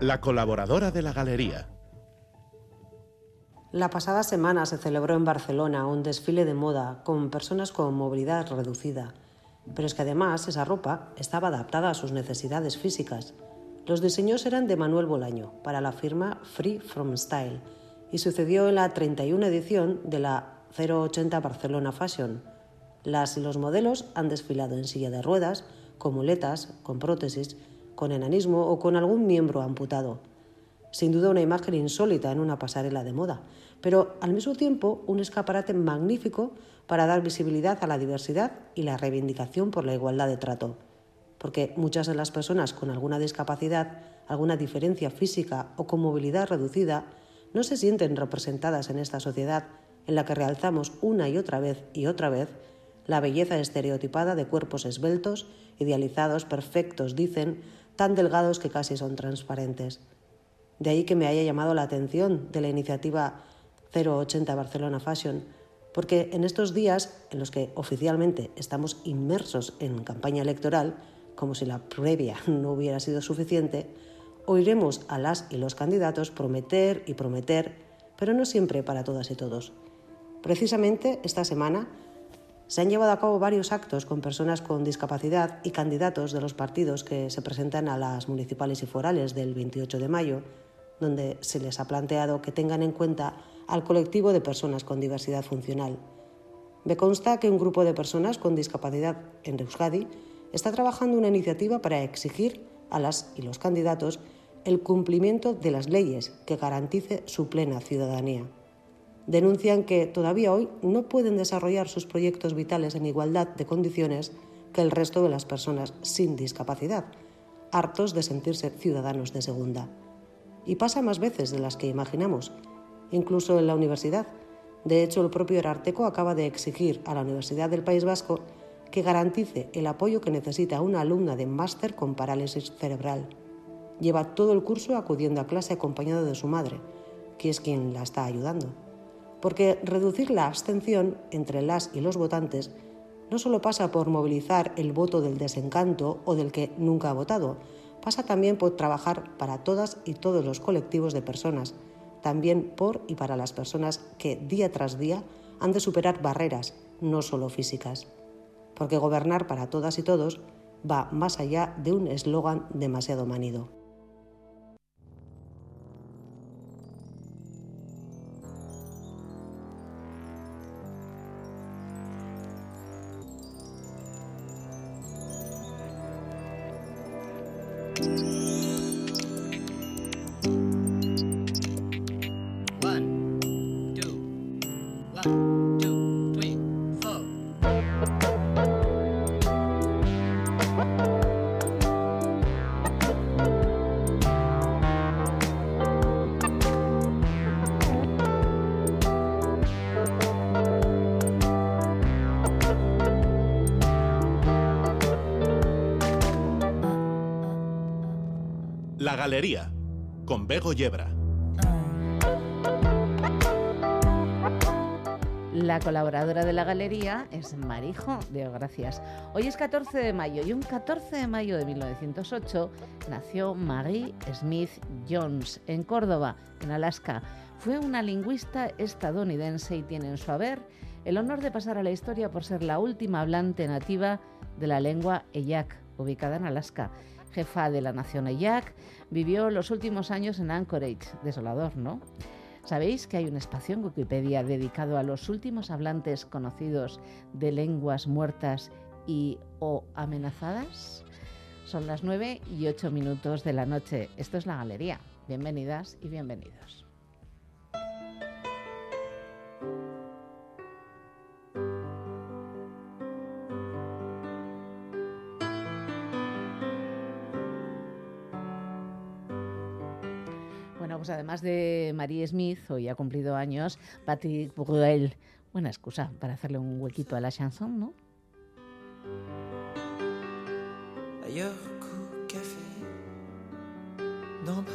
La colaboradora de la galería. La pasada semana se celebró en Barcelona un desfile de moda con personas con movilidad reducida, pero es que además esa ropa estaba adaptada a sus necesidades físicas. Los diseños eran de Manuel Bolaño para la firma Free From Style y sucedió en la 31 edición de la 080 Barcelona Fashion. Las y los modelos han desfilado en silla de ruedas, con muletas, con prótesis, con enanismo o con algún miembro amputado. Sin duda una imagen insólita en una pasarela de moda, pero al mismo tiempo un escaparate magnífico para dar visibilidad a la diversidad y la reivindicación por la igualdad de trato. Porque muchas de las personas con alguna discapacidad, alguna diferencia física o con movilidad reducida no se sienten representadas en esta sociedad en la que realzamos una y otra vez y otra vez la belleza estereotipada de cuerpos esbeltos, idealizados, perfectos, dicen, tan delgados que casi son transparentes. De ahí que me haya llamado la atención de la iniciativa 080 Barcelona Fashion, porque en estos días en los que oficialmente estamos inmersos en campaña electoral, como si la previa no hubiera sido suficiente, oiremos a las y los candidatos prometer y prometer, pero no siempre para todas y todos. Precisamente esta semana se han llevado a cabo varios actos con personas con discapacidad y candidatos de los partidos que se presentan a las municipales y forales del 28 de mayo, donde se les ha planteado que tengan en cuenta al colectivo de personas con diversidad funcional. Me consta que un grupo de personas con discapacidad en Euskadi está trabajando una iniciativa para exigir a las y los candidatos el cumplimiento de las leyes que garantice su plena ciudadanía. Denuncian que todavía hoy no pueden desarrollar sus proyectos vitales en igualdad de condiciones que el resto de las personas sin discapacidad, hartos de sentirse ciudadanos de segunda. Y pasa más veces de las que imaginamos, incluso en la universidad. De hecho, el propio Ararteco acaba de exigir a la Universidad del País Vasco que garantice el apoyo que necesita una alumna de máster con parálisis cerebral. Lleva todo el curso acudiendo a clase acompañada de su madre, que es quien la está ayudando. Porque reducir la abstención entre las y los votantes no solo pasa por movilizar el voto del desencanto o del que nunca ha votado, pasa también por trabajar para todas y todos los colectivos de personas también por y para las personas que día tras día han de superar barreras, no solo físicas. Porque gobernar para todas y todos va más allá de un eslogan demasiado manido. La Galería, con Bego Yebra. La colaboradora de la galería es Marijo de Gracias. Hoy es 14 de mayo y un 14 de mayo de 1908 nació Marie Smith Jones en Córdoba, en Alaska. Fue una lingüista estadounidense y tiene en su haber el honor de pasar a la historia por ser la última hablante nativa de la lengua Eyak, ubicada en Alaska jefa de la nación Eyak, vivió los últimos años en Anchorage. Desolador, ¿no? ¿Sabéis que hay un espacio en Wikipedia dedicado a los últimos hablantes conocidos de lenguas muertas y o amenazadas? Son las 9 y 8 minutos de la noche. Esto es la galería. Bienvenidas y bienvenidos. Pues además de Marie Smith, hoy ha cumplido años, Patrick Bruel. Buena excusa para hacerle un huequito a la chanson, ¿no? Ailleurs, coup, café, d'en bas.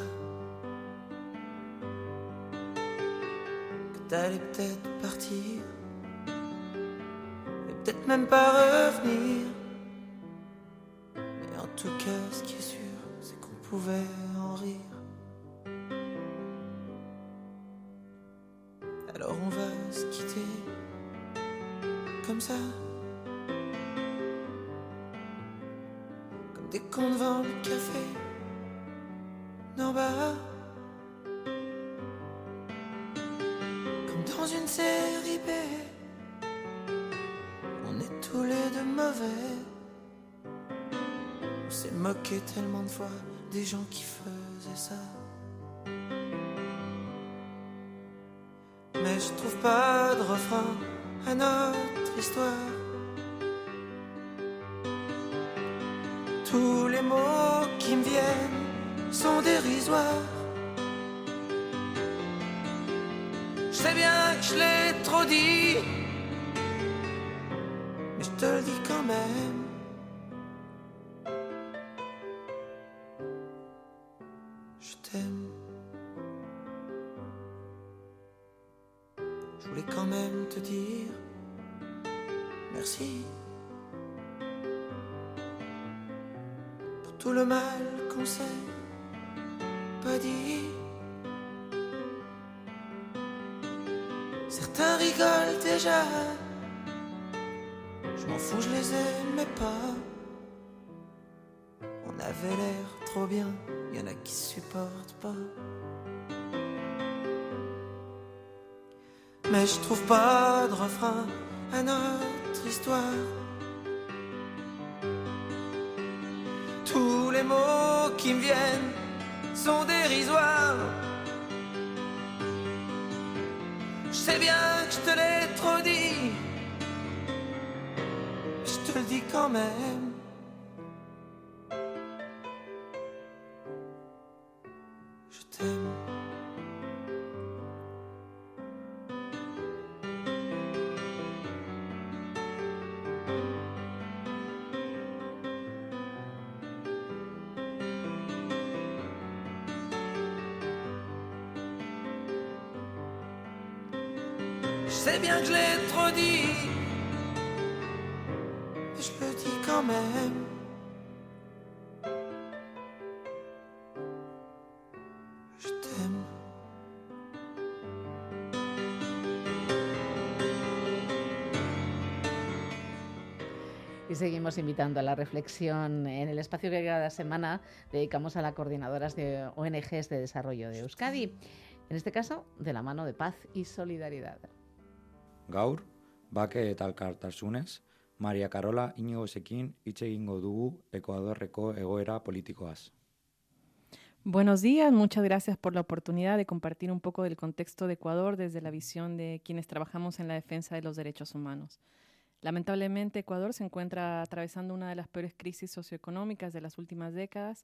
Que t'allais peut-être partir, et peut-être même pas revenir. En tout cas, ce qui est sûr, c'est qu'on pouvait en rire. Comme ça. Comme des cons devant le café. Non, bas. Comme dans une série B. On est tous les deux mauvais. On s'est moqué tellement de fois des gens qui faisaient ça. Mais je trouve pas de refrain à notre histoire. Tous les mots qui me viennent sont dérisoires. Je sais bien que je l'ai trop dit, mais je te le dis quand même. Mais je trouve pas de refrain à notre histoire. Tous les mots qui me viennent sont dérisoires. Je sais bien que je te l'ai trop dit. Je te le dis quand même. Seguimos invitando a la reflexión en el espacio que cada semana dedicamos a las coordinadoras de ONGs de desarrollo de Euskadi. En este caso, de la mano de paz y solidaridad. Gaur, bake eta elkartasunez, Maria Carola Inigosekin hitz egingo dugu Ekuadorreko egoera politikoaz. Buenos días, muchas gracias por la oportunidad de compartir un poco del contexto de Ecuador desde la visión de quienes trabajamos en la defensa de los derechos humanos. Lamentablemente, Ecuador se encuentra atravesando una de las peores crisis socioeconómicas de las últimas décadas,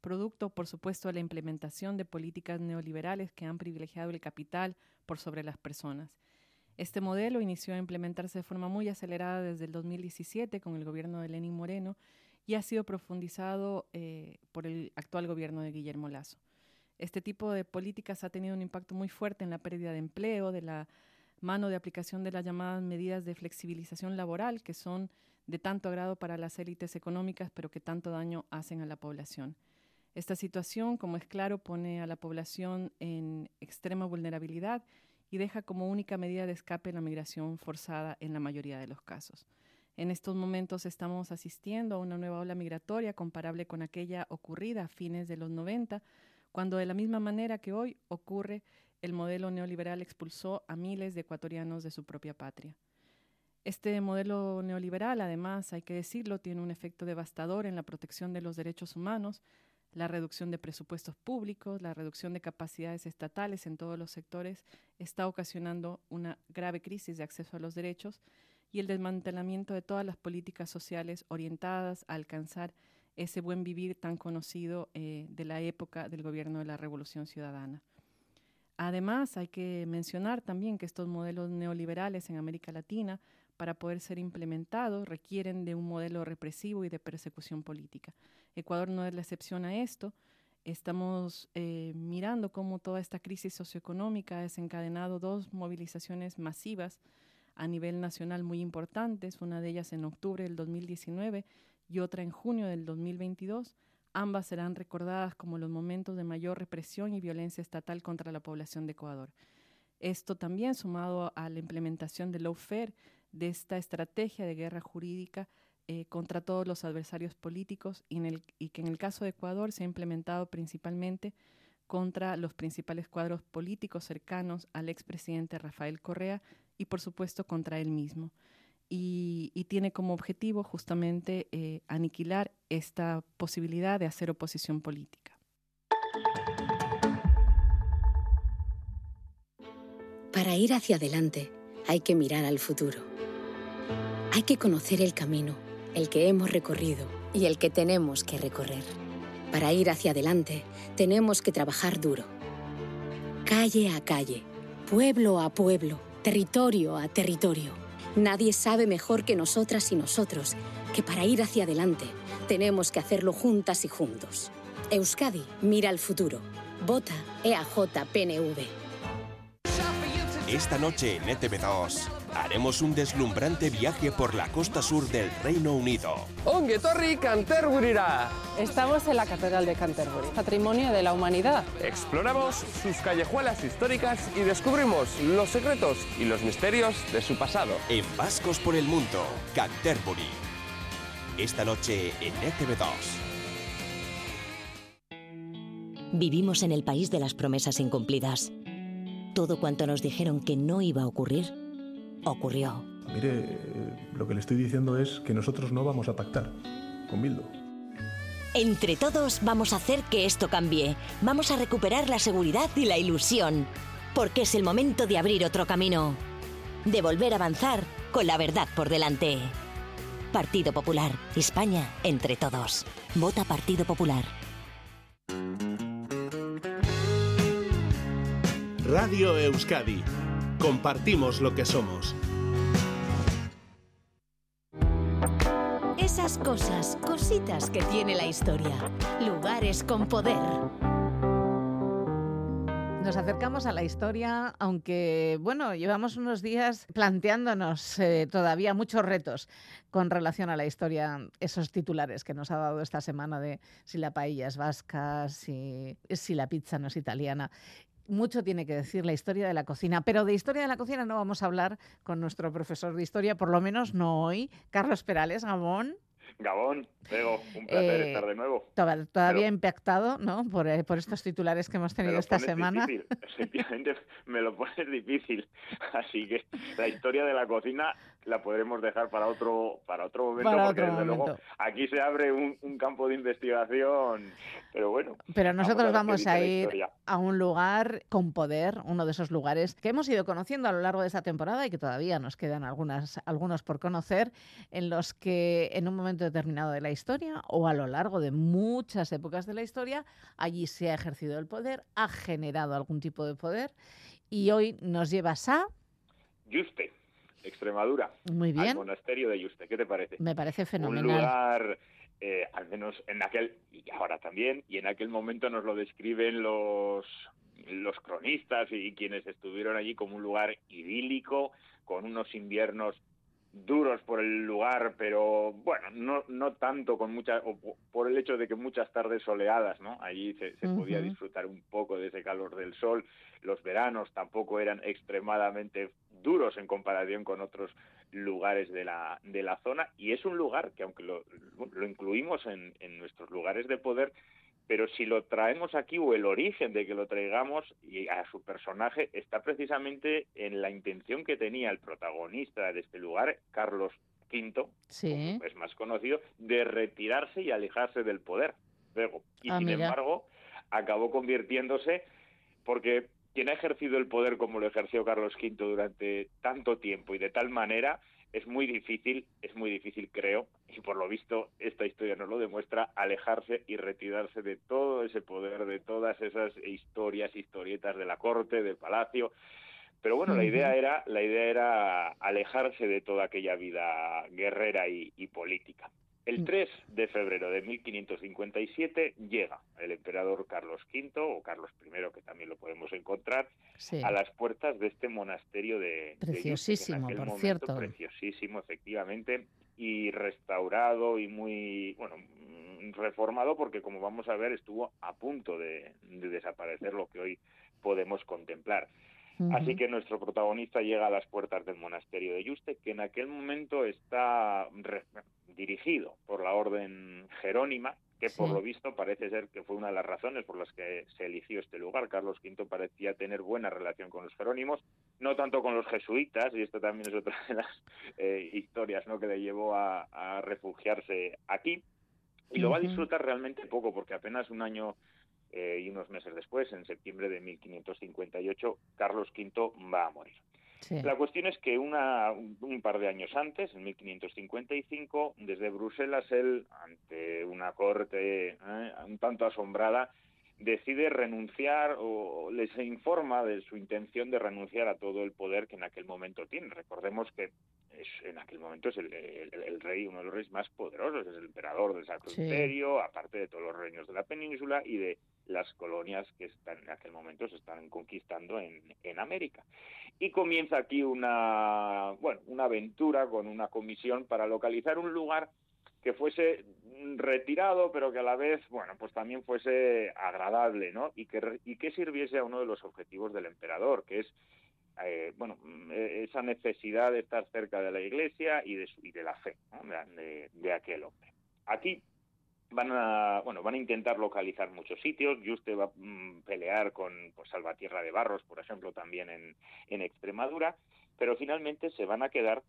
producto, por supuesto, de la implementación de políticas neoliberales que han privilegiado el capital por sobre las personas. Este modelo inició a implementarse de forma muy acelerada desde el 2017 con el gobierno de Lenín Moreno y ha sido profundizado eh, por el actual gobierno de Guillermo Lazo. Este tipo de políticas ha tenido un impacto muy fuerte en la pérdida de empleo, de la mano de aplicación de las llamadas medidas de flexibilización laboral, que son de tanto agrado para las élites económicas, pero que tanto daño hacen a la población. Esta situación, como es claro, pone a la población en extrema vulnerabilidad y deja como única medida de escape la migración forzada en la mayoría de los casos. En estos momentos estamos asistiendo a una nueva ola migratoria comparable con aquella ocurrida a fines de los 90, cuando de la misma manera que hoy ocurre, el modelo neoliberal expulsó a miles de ecuatorianos de su propia patria. Este modelo neoliberal, además, hay que decirlo, tiene un efecto devastador en la protección de los derechos humanos, la reducción de presupuestos públicos, la reducción de capacidades estatales en todos los sectores está ocasionando una grave crisis de acceso a los derechos y el desmantelamiento de todas las políticas sociales orientadas a alcanzar ese buen vivir tan conocido eh, de la época del gobierno de la Revolución Ciudadana. Además, hay que mencionar también que estos modelos neoliberales en América Latina, para poder ser implementados, requieren de un modelo represivo y de persecución política. Ecuador no es la excepción a esto. Estamos eh, mirando cómo toda esta crisis socioeconómica ha desencadenado dos movilizaciones masivas a nivel nacional muy importantes, una de ellas en octubre del 2019 y otra en junio del 2022. Ambas serán recordadas como los momentos de mayor represión y violencia estatal contra la población de Ecuador. Esto también sumado a la implementación del lawfare, de esta estrategia de guerra jurídica eh, contra todos los adversarios políticos y, y que en el caso de Ecuador se ha implementado principalmente contra los principales cuadros políticos cercanos al expresidente Rafael Correa y por supuesto contra él mismo. Y, tiene como objetivo justamente eh, aniquilar esta posibilidad de hacer oposición política. Para ir hacia adelante hay que mirar al futuro. Hay que conocer el camino, el que hemos recorrido y el que tenemos que recorrer. Para ir hacia adelante, tenemos que trabajar duro. Calle a calle, pueblo a pueblo, territorio a territorio. Nadie sabe mejor que nosotras y nosotros que para ir hacia adelante tenemos que hacerlo juntas y juntos. Euskadi mira al futuro. Vota EAJ-PNV. Esta noche en ETV2 haremos un deslumbrante viaje por la costa sur del Reino Unido. Ongue Torri Canterburyra. Estamos en la Catedral de Canterbury, patrimonio de la humanidad. Exploramos sus callejuelas históricas y descubrimos los secretos y los misterios de su pasado. En Vascos por el Mundo, Canterbury. Esta noche en ETV2. Vivimos en el país de las promesas incumplidas. Todo cuanto nos dijeron que no iba a ocurrir, ocurrió. Mire, eh, lo que le estoy diciendo es que nosotros no vamos a pactar con Bildo. Entre todos vamos a hacer que esto cambie. Vamos a recuperar la seguridad y la ilusión. Porque es el momento de abrir otro camino. De volver a avanzar con la verdad por delante. Partido Popular. España entre todos. Vota Partido Popular. Radio Euskadi. Compartimos lo que somos. Esas cosas, cositas que tiene la historia. Lugares con poder. Nos acercamos a la historia, aunque, bueno, llevamos unos días planteándonos eh, todavía muchos retos con relación a la historia, esos titulares que nos ha dado esta semana de si la paella es vasca, si, si la pizza no es italiana mucho tiene que decir la historia de la cocina, pero de historia de la cocina no vamos a hablar con nuestro profesor de historia, por lo menos no hoy. Carlos Perales, Gabón. Gabón, Diego, un placer Eh, estar de nuevo. Todavía Pero- impactado ¿no? por, eh, por estos titulares que hemos tenido esta semana. difícil, Efectivamente, me lo pones difícil. Así que la historia de la cocina la podremos dejar para otro para otro momento, Para porque otro desde luego momento. aquí se abre un, un campo de investigación. Pero bueno, Pero nosotros vamos a ir a un lugar con poder, uno de esos lugares que hemos ido conociendo a lo largo de esta temporada y que todavía nos quedan algunas, algunos por conocer, en los que en un momento determinado de la historia o a lo largo de muchas épocas de la historia, allí se ha ejercido el poder, ha generado algún tipo de poder y hoy nos llevas a... Yuste, Extremadura. Muy Al bien. monasterio de Yuste, ¿qué te parece? Me parece un fenomenal. lugar, eh, al menos en aquel, y ahora también, y en aquel momento nos lo describen los, los cronistas y quienes estuvieron allí como un lugar idílico, con unos inviernos duros por el lugar, pero bueno, no, no tanto con muchas, o po- por el hecho de que muchas tardes soleadas, ¿no? Allí se, se podía disfrutar un poco de ese calor del sol. Los veranos tampoco eran extremadamente duros en comparación con otros lugares de la, de la zona. Y es un lugar que, aunque lo, lo incluimos en, en nuestros lugares de poder, pero si lo traemos aquí o el origen de que lo traigamos y a su personaje está precisamente en la intención que tenía el protagonista de este lugar, Carlos V, Sí. es más conocido, de retirarse y alejarse del poder. Luego, y Ah, sin mira. embargo, acabó convirtiéndose porque quien ha ejercido el poder como lo ejerció Carlos V durante tanto tiempo y de tal manera es muy difícil, es muy difícil creo, y por lo visto esta historia nos lo demuestra, alejarse y retirarse de todo ese poder, de todas esas historias, historietas de la corte, del palacio. Pero bueno, la idea era, la idea era alejarse de toda aquella vida guerrera y, y política. El 3 de febrero de 1557 llega el emperador Carlos V, o Carlos I, que también lo podemos encontrar, Sí. a las puertas de este monasterio de Preciosísimo, por momento, cierto. Preciosísimo, efectivamente. y restaurado y muy, bueno, mm, reformado porque como vamos a ver estuvo a punto de, de desaparecer lo que hoy podemos contemplar. Así que nuestro protagonista llega a las puertas del monasterio de Yuste, que en aquel momento está dirigido por la orden jerónima, que por lo visto parece ser que fue una de las razones por las que se eligió este lugar. Carlos V parecía tener buena relación con los jerónimos, no tanto con los jesuitas, y esto también es otra de las eh, historias ¿no? que le llevó a, refugiarse aquí. Y lo va a disfrutar realmente poco, porque apenas un año eh, y unos meses después, en septiembre de 1558, Carlos V va a morir. La cuestión es que una, un par de años antes, en 1555, desde Bruselas, él, ante una corte eh, un tanto asombrada, decide renunciar o les informa de su intención de renunciar a todo el poder que en aquel momento tiene. Recordemos que es, en aquel momento es el, rey, uno de los reyes más poderosos, es el emperador del Sacro Imperio, aparte de todos los reinos de la península y de las colonias que están en aquel momento se están conquistando en, en América. Y comienza aquí una, bueno, una aventura con una comisión para localizar un lugar que fuese retirado, pero que a la vez, bueno, pues también fuese agradable, ¿no? Y que, y que sirviese a uno de los objetivos del emperador, que es, eh, bueno, e, esa necesidad de estar cerca de la iglesia y de, y de la fe de, aquel hombre. Aquí van a bueno van a intentar localizar muchos sitios. Juste va a mm, pelear con pues, Salvatierra de Barros por ejemplo también en, en Extremadura. Pero finalmente se van a quedar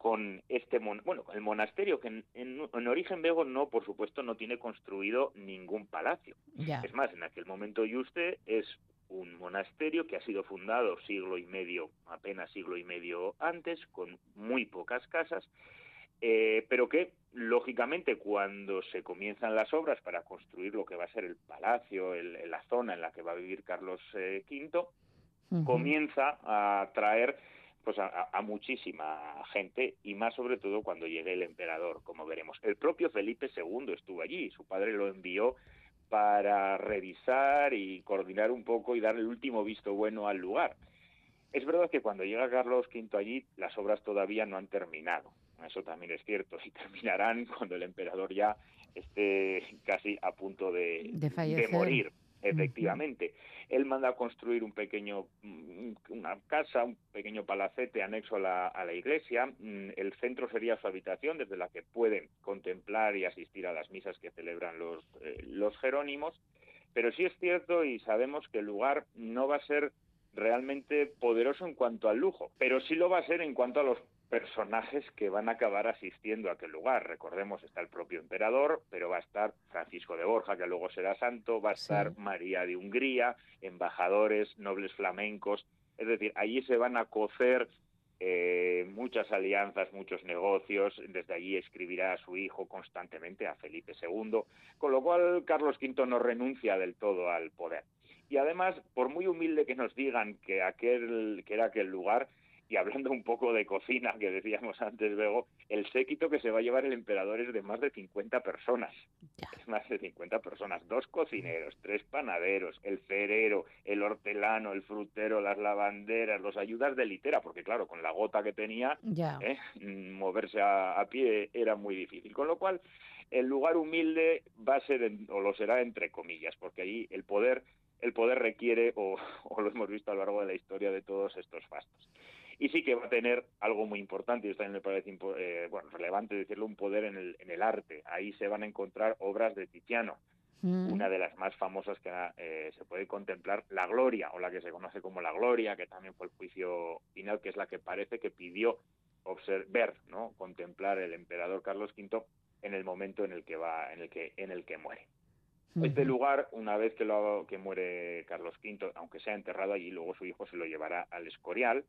con este bueno el monasterio que en, en, origen vego no por supuesto no tiene construido ningún palacio. Es más en aquel momento Juste es un monasterio que ha sido fundado siglo y medio apenas siglo y medio antes con muy pocas casas eh, pero que lógicamente cuando se comienzan las obras para construir lo que va a ser el palacio, la zona en la que va a vivir Carlos V, eh, comienza a atraer pues a, muchísima gente y más sobre todo cuando llegue el emperador, como veremos. El propio Felipe II estuvo allí, su padre lo envió para revisar y coordinar un poco y dar el último visto bueno al lugar. Es verdad que cuando llega Carlos V allí las obras todavía no han terminado eso también es cierto, y terminarán cuando el emperador ya esté casi a punto de, de, morir. Efectivamente, él manda a construir un pequeño, mm, una casa, un pequeño palacete anexo a la, a la iglesia. Mm, el centro sería su habitación, desde la que pueden contemplar y asistir a las misas que celebran los, eh, los jerónimos. Pero sí es cierto y sabemos que el lugar no va a ser realmente poderoso en cuanto al lujo, pero sí lo va a ser en cuanto a los personajes que van a acabar asistiendo a aquel lugar. Recordemos, está el propio emperador, pero va a estar Francisco de Borja, que luego será santo, va a estar María de Hungría, embajadores, nobles flamencos. Es decir, allí se van a cocer eh, muchas alianzas, muchos negocios. Desde allí escribirá a su hijo constantemente, a Felipe II, con lo cual Carlos V no renuncia del todo al poder. Y además, por muy humilde que nos digan que aquel que era aquel lugar, y hablando un poco de cocina, que decíamos antes luego, el séquito que se va a llevar el emperador es de más de 50 personas. Es más de 50 personas. Dos cocineros, tres panaderos, el ferero, el hortelano, el frutero, las lavanderas, los ayudas de litera, porque claro, con la gota que tenía, ¿eh? moverse a, pie era muy difícil. Con lo cual, el lugar humilde va a ser, o lo será entre comillas, porque allí el poder el poder requiere, o, o, lo hemos visto a lo largo de la historia de todos estos fastos y sí que va a tener algo muy importante, y esto también me parece eh, bueno, relevante decirlo, un poder en el, en el arte. Ahí se van a encontrar obras de Tiziano, mm. una de las más famosas que eh, se puede contemplar, La Gloria, o la que se conoce como La Gloria, que también fue el juicio final, que es la que parece que pidió observar, ¿no? contemplar el emperador Carlos V en el momento en el que va, en el que, en el que muere. Este lugar, una vez que, lo, que muere Carlos V, aunque sea enterrado allí, luego su hijo se lo llevará al Escorial,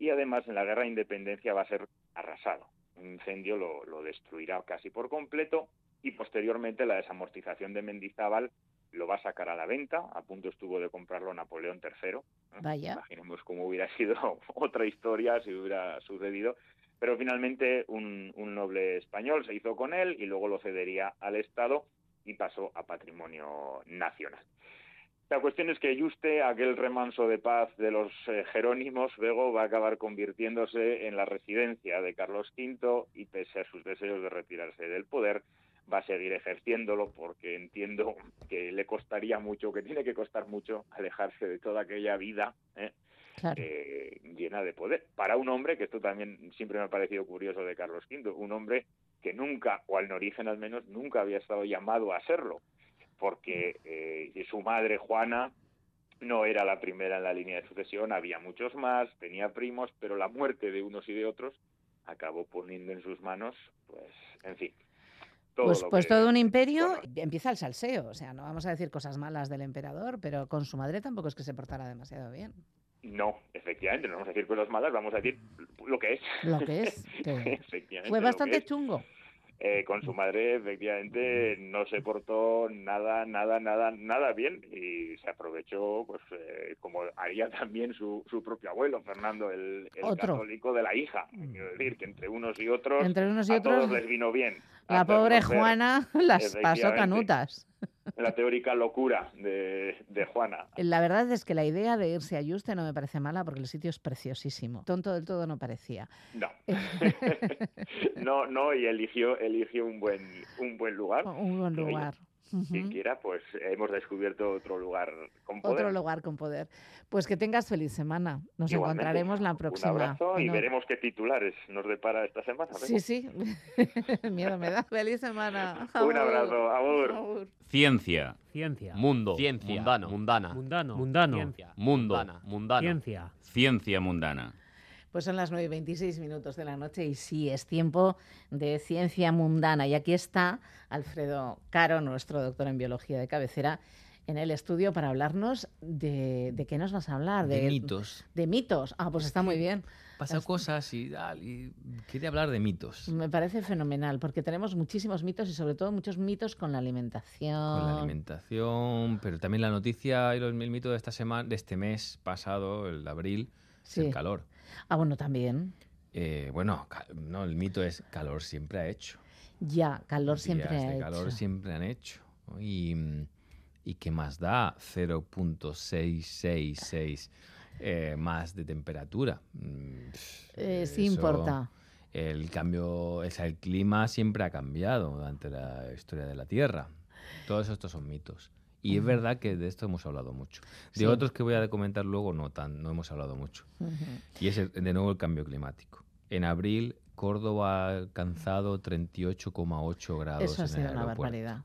y además en la guerra de independencia va a ser arrasado. Un incendio lo, destruirá casi por completo y posteriormente la desamortización de Mendizábal lo va a sacar a la venta, a punto estuvo de comprarlo Napoleón III. Vaya. Imaginemos cómo hubiera sido otra historia si hubiera sucedido, pero finalmente un, un, noble español se hizo con él y luego lo cedería al Estado y pasó a patrimonio nacional. La cuestión es que Yuste, aquel remanso de paz de los eh, Jerónimos, luego va a acabar convirtiéndose en la residencia de Carlos V y pese a sus deseos de retirarse del poder, va a seguir ejerciéndolo porque entiendo que le costaría mucho, que tiene que costar mucho alejarse de toda aquella vida ¿eh? eh, llena de poder. Para un hombre, que esto también siempre me ha parecido curioso de Carlos V, un hombre que nunca, o al origen al menos, nunca había estado llamado a serlo, porque eh, su madre Juana no era la primera en la línea de sucesión, había muchos más, tenía primos, pero la muerte de unos y de otros acabó poniendo en sus manos, pues, en fin, pues, pues todo un imperio empieza el salseo. O sea, no vamos a decir cosas malas del emperador, pero con su madre tampoco es que se portara demasiado bien. No, efectivamente, no vamos a decir cosas malas, vamos a decir lo que es. Lo que es. Fue bastante chungo. Eh, con su madre efectivamente no se portó nada, nada, nada, nada bien y se aprovechó, pues eh, como haría también su, su propio abuelo, Fernando, el, católico de la hija. Mm. Quiero decir que entre unos y otros, entre unos y otros, todos les vino bien. La pobre Juana las pasó canutas la teórica locura de, Juana. La verdad es que la idea de irse a Yuste no me parece mala porque el sitio es preciosísimo. Tonto del todo no parecía. No. no, no, y eligió, eligió un buen, un buen lugar. Un buen lugar. Si quiera, pues hemos descubierto otro lugar con poder. Otro lugar con poder. Pues que tengas feliz semana. Nos encontraremos la próxima. Un abrazo y veremos qué titulares nos depara esta semana. Sí, sí. Miedo me da. Feliz semana. Un abrazo. Abur. Ciencia. Ciencia. Mundo. Ciencia. Mundano. Mundana. Mundano. Mundano. Ciencia. Mundo. Mundana. Mundano. Ciencia. Ciencia mundana. Pues son las 9 y 26 minutos de la noche y sí, es tiempo de ciencia mundana. Y aquí está Alfredo Caro, nuestro doctor en biología de cabecera, en el estudio para hablarnos de, de qué nos vas a hablar. De, mitos. De mitos. Ah, pues está muy bien. Pasa cosas y, y quiere hablar de mitos. Me parece fenomenal, porque tenemos muchísimos mitos y sobre todo muchos mitos con la alimentación. Con la alimentación, pero también la noticia y el mito de esta semana, de este mes pasado, el de abril, el calor. Ah, bueno, también. Eh, bueno, no, el mito es calor siempre ha hecho. Ya, calor siempre ha hecho. calor siempre han hecho. Y, y qué más da 0.666 eh, más de temperatura. Mm, eh, sí importa. El cambio, o sea, el clima siempre ha cambiado durante la historia de la Tierra. Todos estos son mitos. Y es verdad que de esto hemos hablado mucho. De otros que voy a comentar luego no, tan, no hemos hablado mucho. Y es de nuevo el cambio climático. En abril, Córdoba ha alcanzado 38,8 grados. Eso ha sido una barbaridad.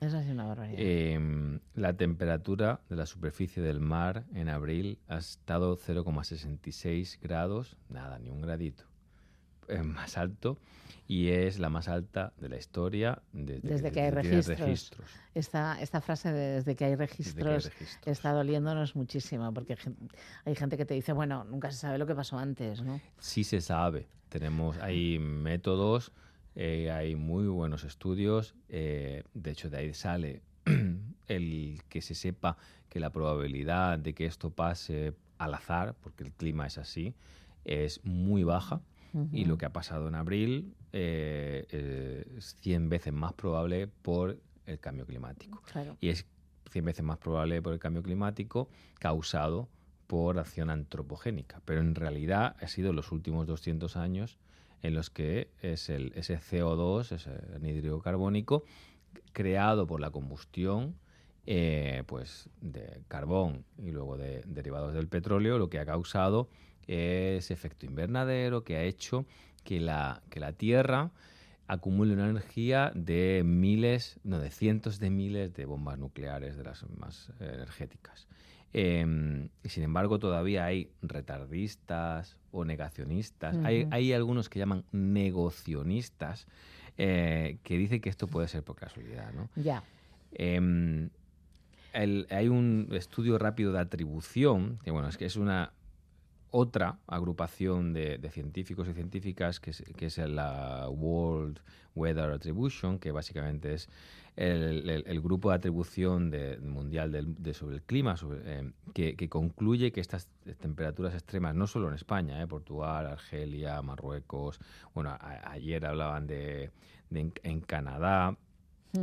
Eso ha sido una barbaridad. Em, la temperatura de la superficie del mar en abril ha estado 0,66 grados, nada, ni un gradito. Más alto y es la más alta de la historia desde, que, hay registros. Esta, esta frase de desde que hay registros, está doliéndonos muchísimo porque hay gente que te dice, bueno, nunca se sabe lo que pasó antes, ¿no? Sí se sabe. Tenemos, hay métodos, eh, hay muy buenos estudios. Eh, de hecho, de ahí sale el que se sepa que la probabilidad de que esto pase al azar, porque el clima es así, es muy baja y lo que ha pasado en abril eh, es 100 veces más probable por el cambio climático. Y es 100 veces más probable por el cambio climático causado por acción antropogénica. Pero en realidad ha sido los últimos 200 años en los que es el, ese CO2, ese anhídrido carbónico, creado por la combustión eh, pues de carbón y luego de derivados del petróleo, lo que ha causado es efecto invernadero que ha hecho que la, que la Tierra acumule una energía de miles, no, de cientos de miles de bombas nucleares de las más energéticas. Em, sin embargo, todavía hay retardistas o negacionistas. hay, hay, algunos que llaman negocionistas eh, que dicen que esto puede ser por casualidad. ¿no? Ya. Em, hay un estudio rápido de atribución, que bueno, es que es una otra agrupación de, científicos y científicas que es, la World Weather Attribution, que básicamente es el, grupo de atribución mundial de, sobre el clima, eh, que, concluye que estas temperaturas extremas, no solo en España, eh, Portugal, Argelia, Marruecos, bueno, ayer hablaban de, en, Canadá,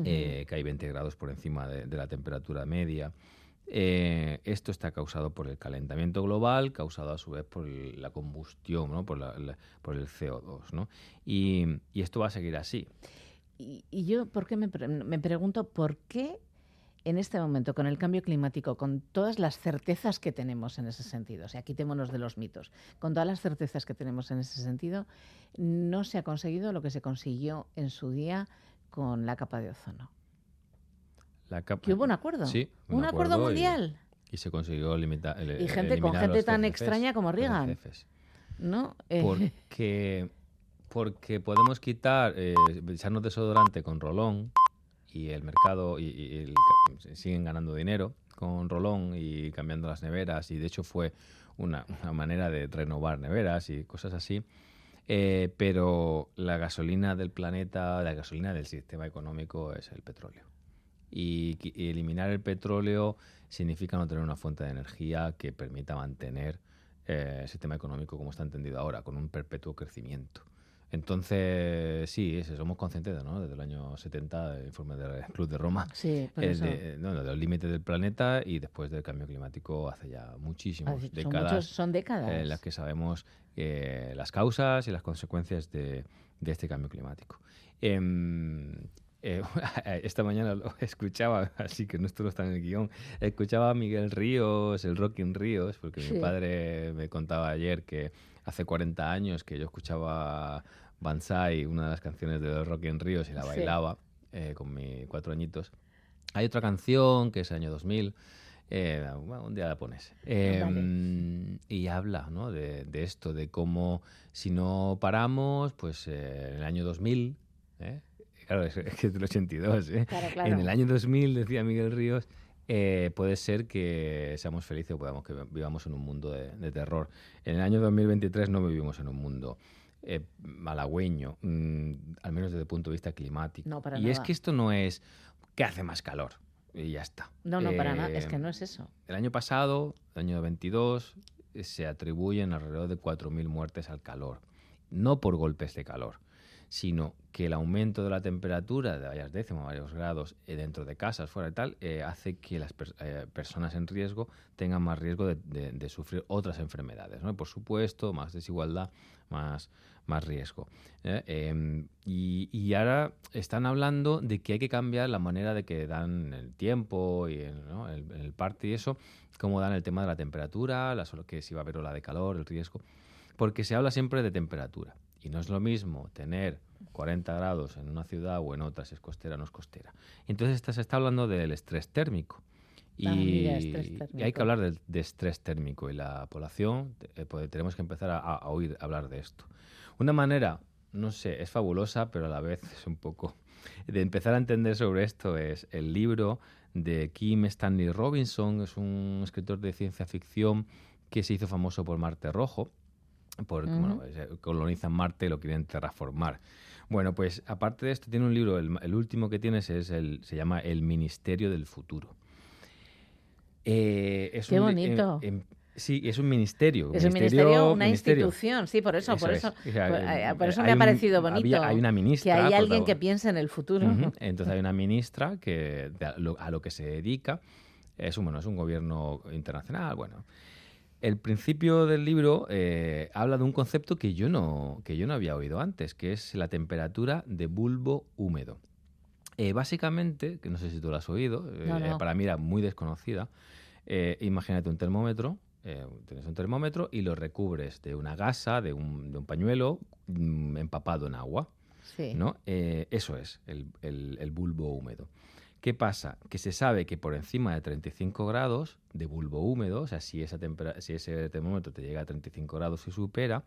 eh, que hay 20 grados por encima de, la temperatura media, Eh, esto está causado por el calentamiento global, causado a su vez por el- la combustión, ¿no? por, el CO2. ¿no? Y, esto va a seguir así. Y, y yo, ¿por qué me, pre- me pregunto por qué en este momento, con el cambio climático, con todas las certezas que tenemos en ese sentido, o sea, quitémonos de los mitos, con todas las certezas que tenemos en ese sentido, no se ha conseguido lo que se consiguió en su día con la capa de ozono? La capa- Que hubo un acuerdo. Sí, Un acuerdo mundial. Y, se consiguió limitar. Y gente con gente tan extraña como Reagan. ¿No? Eh, Porque, porque podemos quitar, eh, echarnos desodorante con rolón y el mercado y, el siguen ganando dinero con rolón y cambiando las neveras y de hecho fue una, una manera de renovar neveras y cosas así. Eh, pero la gasolina del planeta, la gasolina del sistema económico es el petróleo. Y, eliminar el petróleo significa no tener una fuente de energía que permita mantener eh, el sistema económico como está entendido ahora, con un perpetuo crecimiento. Entonces, sí, somos conscientes de, ¿no? desde el año 70, el informe del Club de Roma, Sí, eh, de, no, no, de los límites del planeta y después del cambio climático hace ya muchísimas décadas. muchos- son décadas. En las que sabemos eh, las causas y las consecuencias de, de este cambio climático. Eh, esta mañana lo escuchaba, así que no esto no está en el guion, escuchaba a Miguel Ríos, el Rocking Ríos, porque Sí. mi padre me contaba ayer que hace 40 años que yo escuchaba Banzai, una de las canciones de Rocking Ríos, y la Sí. bailaba eh, con mis cuatro añitos. Hay otra canción que es año 2000, eh, bueno, un día la pones. Eh, Y habla ¿no? de, de esto, de cómo si no paramos, pues eh, en el año 2000, ¿eh? Claro, es, es que es del 82, ¿eh? Claro, claro. en el año 2000, decía Miguel Ríos, eh, puede ser que seamos felices o podamos que vivamos en un mundo de, de terror. En el año 2023 no vivimos en un mundo eh, halagüeño, mm, al menos desde el punto de vista climático. No, para y es que esto no es que hace más calor y ya está. No, no, para nada. Es Eh, que no es eso. El año pasado, el año 22, eh, se atribuyen alrededor de 4.000 muertes al calor. No por golpes de calor, sino que el aumento de la temperatura de varias décimas, varios grados eh, dentro de casas, fuera y tal, eh, hace que las eh, personas en riesgo tengan más riesgo de, sufrir otras enfermedades. ¿no? Por supuesto, más desigualdad, más, más riesgo. Em, y, ahora están hablando de que hay que cambiar la manera de que dan el tiempo y el, ¿no? el, parte y eso, cómo dan el tema de la temperatura, la, que si va a haber ola de calor, el riesgo, porque se habla siempre de temperatura. Y no es lo mismo tener 40 grados en una ciudad o en otra, si es costera o no es costera. Entonces está- se está hablando del estrés térmico. Y, Ah, mira, estrés y hay que hablar del- de, estrés térmico y la población eh, pues, tenemos que empezar a, a oír hablar de esto. Una manera, no sé, es fabulosa, pero a la vez es un poco de empezar a entender sobre esto es el libro de Kim Stanley Robinson, es un escritor de ciencia ficción que se hizo famoso por Marte Rojo, porque Ujú. bueno, eh, colonizan Marte y lo quieren terraformar. Bueno, pues aparte de esto tiene un libro, el, el último que tienes es el, se llama El Ministerio del Futuro. Eh, es Qué un bonito. em- em- sí, es un ministerio. Es un ministerio, una ministerio. institución, sí, por eso, por Eso eso, es. O sea, por, eh, eh, por eso me ha un- parecido bonito. había- hay una ministra, Que hay por alguien que piense en el futuro. Ujú. Entonces hay una ministra que a, lo, a lo que se dedica es un, bueno, es un gobierno internacional. Bueno, el principio del libro eh, habla de un concepto que yo no que yo no había oído antes, que es la temperatura de bulbo húmedo. Eh, básicamente, que no sé si tú lo has oído, eh, No, para mí era muy desconocida. imagínate un termómetro, tienes un termómetro y lo recubres de una gasa, de un, de un pañuelo mm, empapado en agua. Sí. ¿no? Eso es el, el- el bulbo húmedo. ¿Qué pasa? Que se sabe que por encima de 35 grados de bulbo húmedo, o sea, si, ese termómetro te llega a 35 grados y supera,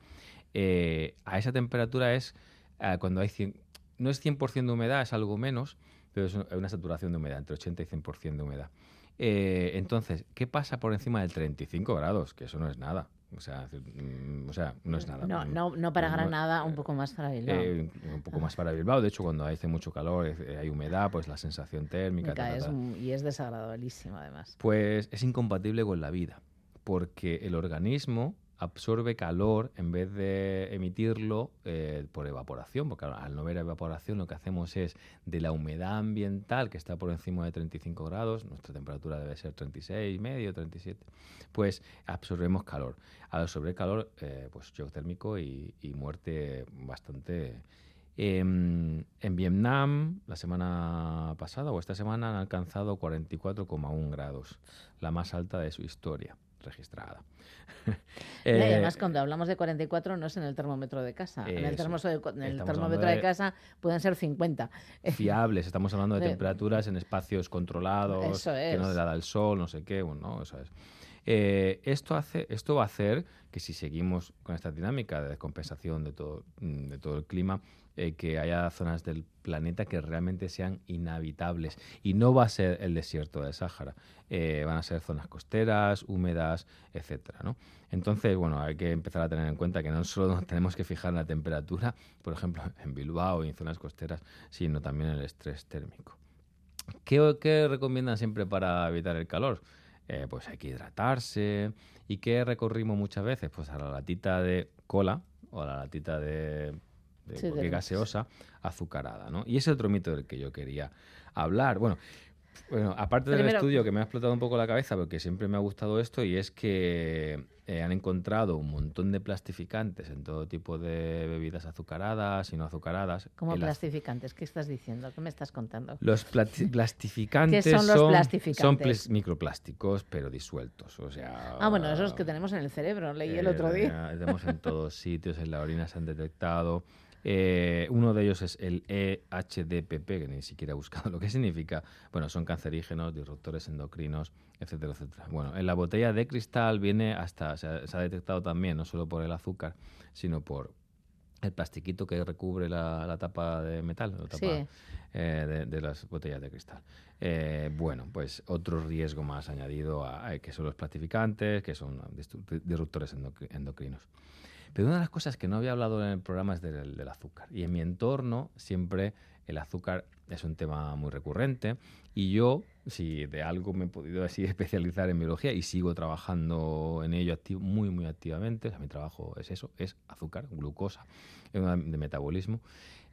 eh, a esa temperatura es eh, cuando hay 100, no es 100% de humedad, es algo menos, pero es una saturación de humedad, entre 80 y 100% de humedad. Eh, entonces, ¿qué pasa por encima del 35 grados? Que eso no es nada. O sea, mm, o sea no es nada. No, Mm, no, no para Granada, un poco más para Bilbao. eh, un poco más para Bilbao. De hecho, cuando hace mucho calor, eh, hay humedad, pues la sensación térmica. Mica, ta, ta, es y es desagradabilísimo, además. Pues es incompatible con la vida, porque el organismo absorbe calor en vez de emitirlo eh, por evaporación, porque al- no haber evaporación lo que hacemos es de la humedad ambiental que está por encima de 35 grados, nuestra temperatura debe ser 36, medio, 37, pues absorbemos calor. Al absorber calor, eh, pues shock térmico y, y muerte bastante... Em, en Vietnam, la semana pasada o esta semana han alcanzado 44,1 grados, la más alta de su historia registrada. Y Eh, además, cuando hablamos de 44 no es en el termómetro de casa. En el, Eso. termoso de- en el Estamos termómetro de de- casa pueden ser 50. fiables, estamos hablando de De- temperaturas en espacios controlados, Eso que no es. le da el sol, no sé qué, bueno, ¿no? eso es. Eh, esto, hace, esto va a hacer que si seguimos con esta dinámica de descompensación de todo, mm, de todo el clima, eh, que haya zonas del planeta que realmente sean inhabitables. Y no va a ser el desierto del Sáhara, eh, van a ser zonas costeras, húmedas, etcétera, ¿no? Entonces, bueno, hay que empezar a tener en cuenta que no solo tenemos que fijar la temperatura, por ejemplo, en Bilbao y en zonas costeras, sino también el estrés térmico. ¿Qué, qué recomiendan siempre para evitar el calor? Eh, pues hay que hidratarse. ¿Y qué recorrimos muchas veces? Pues a la latita de cola o a la latita de, de Sí, cualquier de- gaseosa azucarada, ¿no? Y ese es otro mito del que yo quería hablar. Bueno, bueno, aparte del Primero- estudio que me ha explotado un poco la cabeza, porque siempre me ha gustado esto, y es que eh, han encontrado un montón de plastificantes en todo tipo de bebidas azucaradas y no azucaradas. El az- plastificantes, ¿qué estás diciendo? ¿Qué me estás contando? los plastificantes ¿Qué son los son plastificantes? ples- microplásticos, pero disueltos. O sea, Ah, bueno, esos que tenemos en el cerebro, leí el eh, otro día. Tenemos en todos sitios, en la orina se han detectado. Eh, uno de ellos es el EHDPP, que ni siquiera he buscado lo que significa. Bueno, son cancerígenos, disruptores endocrinos, etcétera, etcétera. Bueno, en la botella de cristal viene hasta, se ha, se ha detectado también, no solo por el azúcar, sino por el plastiquito que recubre la, la tapa de metal, la tapa Sí. eh, de, de las botellas de cristal. Eh, bueno, pues otro riesgo más añadido a, a que son los plastificantes, que son disruptores endocri- endocrinos. Pero una de las cosas que no había hablado en el programa es del, del azúcar. Y en mi entorno siempre el azúcar es un tema muy recurrente. Y yo, si de algo me he podido así especializar en biología y sigo trabajando en ello acti- muy, muy activamente, o sea, mi trabajo es eso, es azúcar, glucosa, de metabolismo,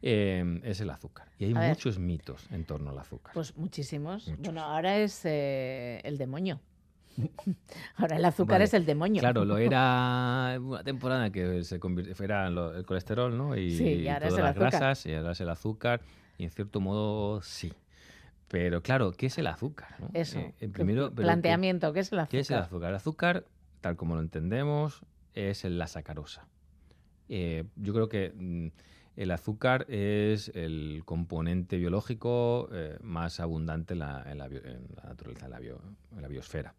eh, es el azúcar. Y hay A ver. muchos mitos en torno al azúcar. Pues muchísimos. Muchos. Bueno, ahora es eh, el demonio. ahora el azúcar Vale. es el demonio. Claro, lo era una temporada que se convirtió, era el colesterol, ¿no? Y, Sí, y ahora es todas el las azúcar. grasas, y ahora es el azúcar, y en cierto modo sí. Pero claro, ¿qué es el azúcar? no? Eso. Eh, ¿Qué en primero, pero ¿qué- planteamiento, ¿qué es el azúcar? ¿Qué es el azúcar? El azúcar, tal como lo entendemos, es la sacarosa. Eh, yo creo que mm, el azúcar es el componente biológico eh, más abundante en la, en la bio- en la naturaleza, en la, bio- en la biosfera.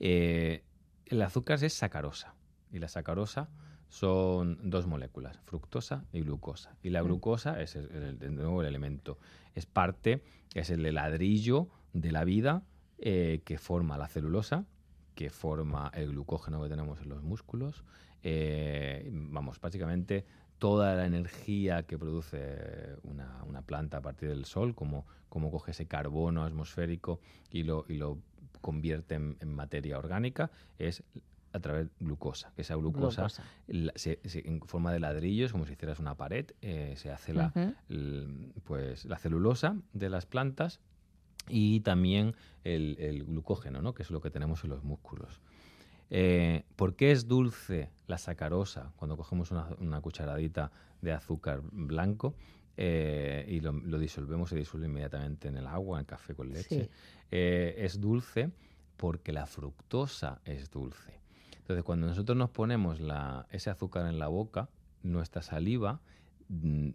Eh, el azúcar es sacarosa y la sacarosa son dos moléculas, fructosa y glucosa. Y la Mm. glucosa es el, de nuevo el elemento, es parte, es el ladrillo de la vida eh, que forma la celulosa, que forma el glucógeno que tenemos en los músculos. eh, vamos, básicamente toda la energía que produce una, una planta a partir del sol, como, como coge ese carbono atmosférico y lo, y lo convierte en, en materia orgánica, es a través de glucosa, que esa glucosa, Glucosa. la- se- se- en forma de ladrillos, como si hicieras una pared, eh, se hace la, el- pues, la celulosa de las plantas y también el, el glucógeno, ¿no? que es lo que tenemos en los músculos. Eh, ¿Por qué es dulce la sacarosa cuando cogemos una, una cucharadita de azúcar blanco eh, y lo, lo disolvemos, se disuelve inmediatamente en el agua, en el café con leche? Sí. Eh, es dulce porque la fructosa es dulce. Entonces, cuando nosotros nos ponemos la- ese azúcar en la boca, nuestra saliva mm,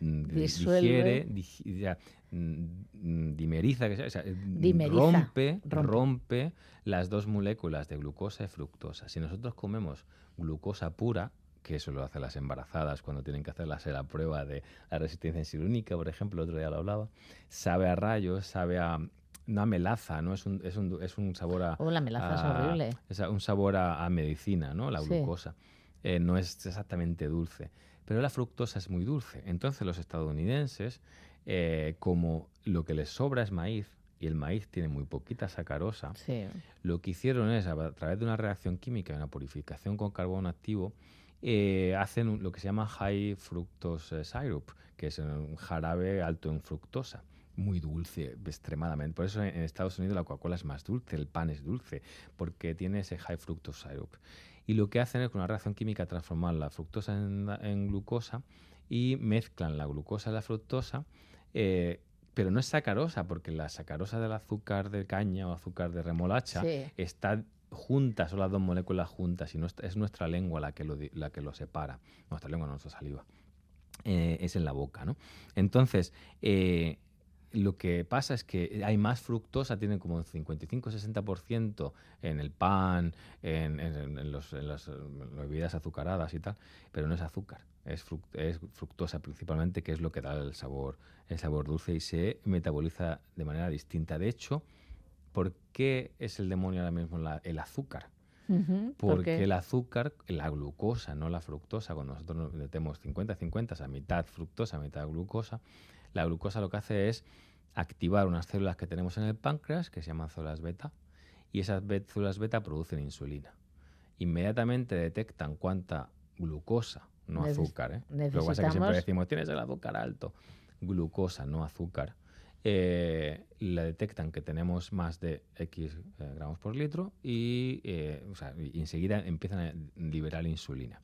mm, digiere, digi- ya, mm, dimeriza, que sea, o sea, Dimeriza, rompe, rompe. rompe las dos moléculas de glucosa y fructosa. Si nosotros comemos glucosa pura, que eso lo hacen las embarazadas cuando tienen que hacerse la prueba de la resistencia insulínica, por ejemplo, el otro día lo hablaba, sabe a rayos, sabe a una melaza, ¿no? Es un, es un, es un sabor a... Oh, la melaza es horrible. es un sabor a, a medicina, ¿no? La Sí. glucosa. Eh, no es exactamente dulce. Pero la fructosa es muy dulce. Entonces los estadounidenses, eh, como lo que les sobra es maíz, y el maíz tiene muy poquita sacarosa, Sí. lo que hicieron es, a través de una reacción química una purificación con carbón activo, eh, hacen un- lo que se llama high fructose syrup, que es un jarabe alto en fructosa. Muy dulce, extremadamente. Por eso en en Estados Unidos la Coca-Cola es más dulce, el pan es dulce, porque tiene ese high fructose syrup. Y lo que hacen es con una reacción química transformar la fructosa en, en glucosa y mezclan la glucosa y la fructosa, eh, pero no es sacarosa, porque la sacarosa del azúcar de caña o azúcar de remolacha Sí. está juntas, son las dos moléculas juntas, y nuestra- es nuestra lengua la que lo, la que lo separa. Nuestra lengua, no nuestra saliva. Eh, es en la boca, ¿no? Entonces, eh, lo que pasa es que hay más fructosa, tienen como un 55-60% en el pan, en, en- en los- en las bebidas azucaradas y tal, pero no es azúcar, es, fruc- es fructosa principalmente, que es lo que da el sabor, el sabor dulce y se metaboliza de manera distinta. De hecho, ¿por qué es el demonio ahora mismo la- el azúcar? Ujú, ¿por Porque qué? el azúcar, la glucosa, no la fructosa, cuando nosotros nos metemos 50-50, o sea, mitad fructosa, mitad glucosa, la glucosa lo que hace es activar unas células que tenemos en el páncreas, que se llaman células beta, y esas células beta producen insulina. Inmediatamente detectan cuánta glucosa, no Neces- azúcar, ¿eh? Lo que pasa es que siempre decimos, tienes el azúcar alto, glucosa, no azúcar. Eh, la detectan que tenemos más de X eh, gramos por litro y, eh, o sea, y enseguida empiezan a liberar insulina.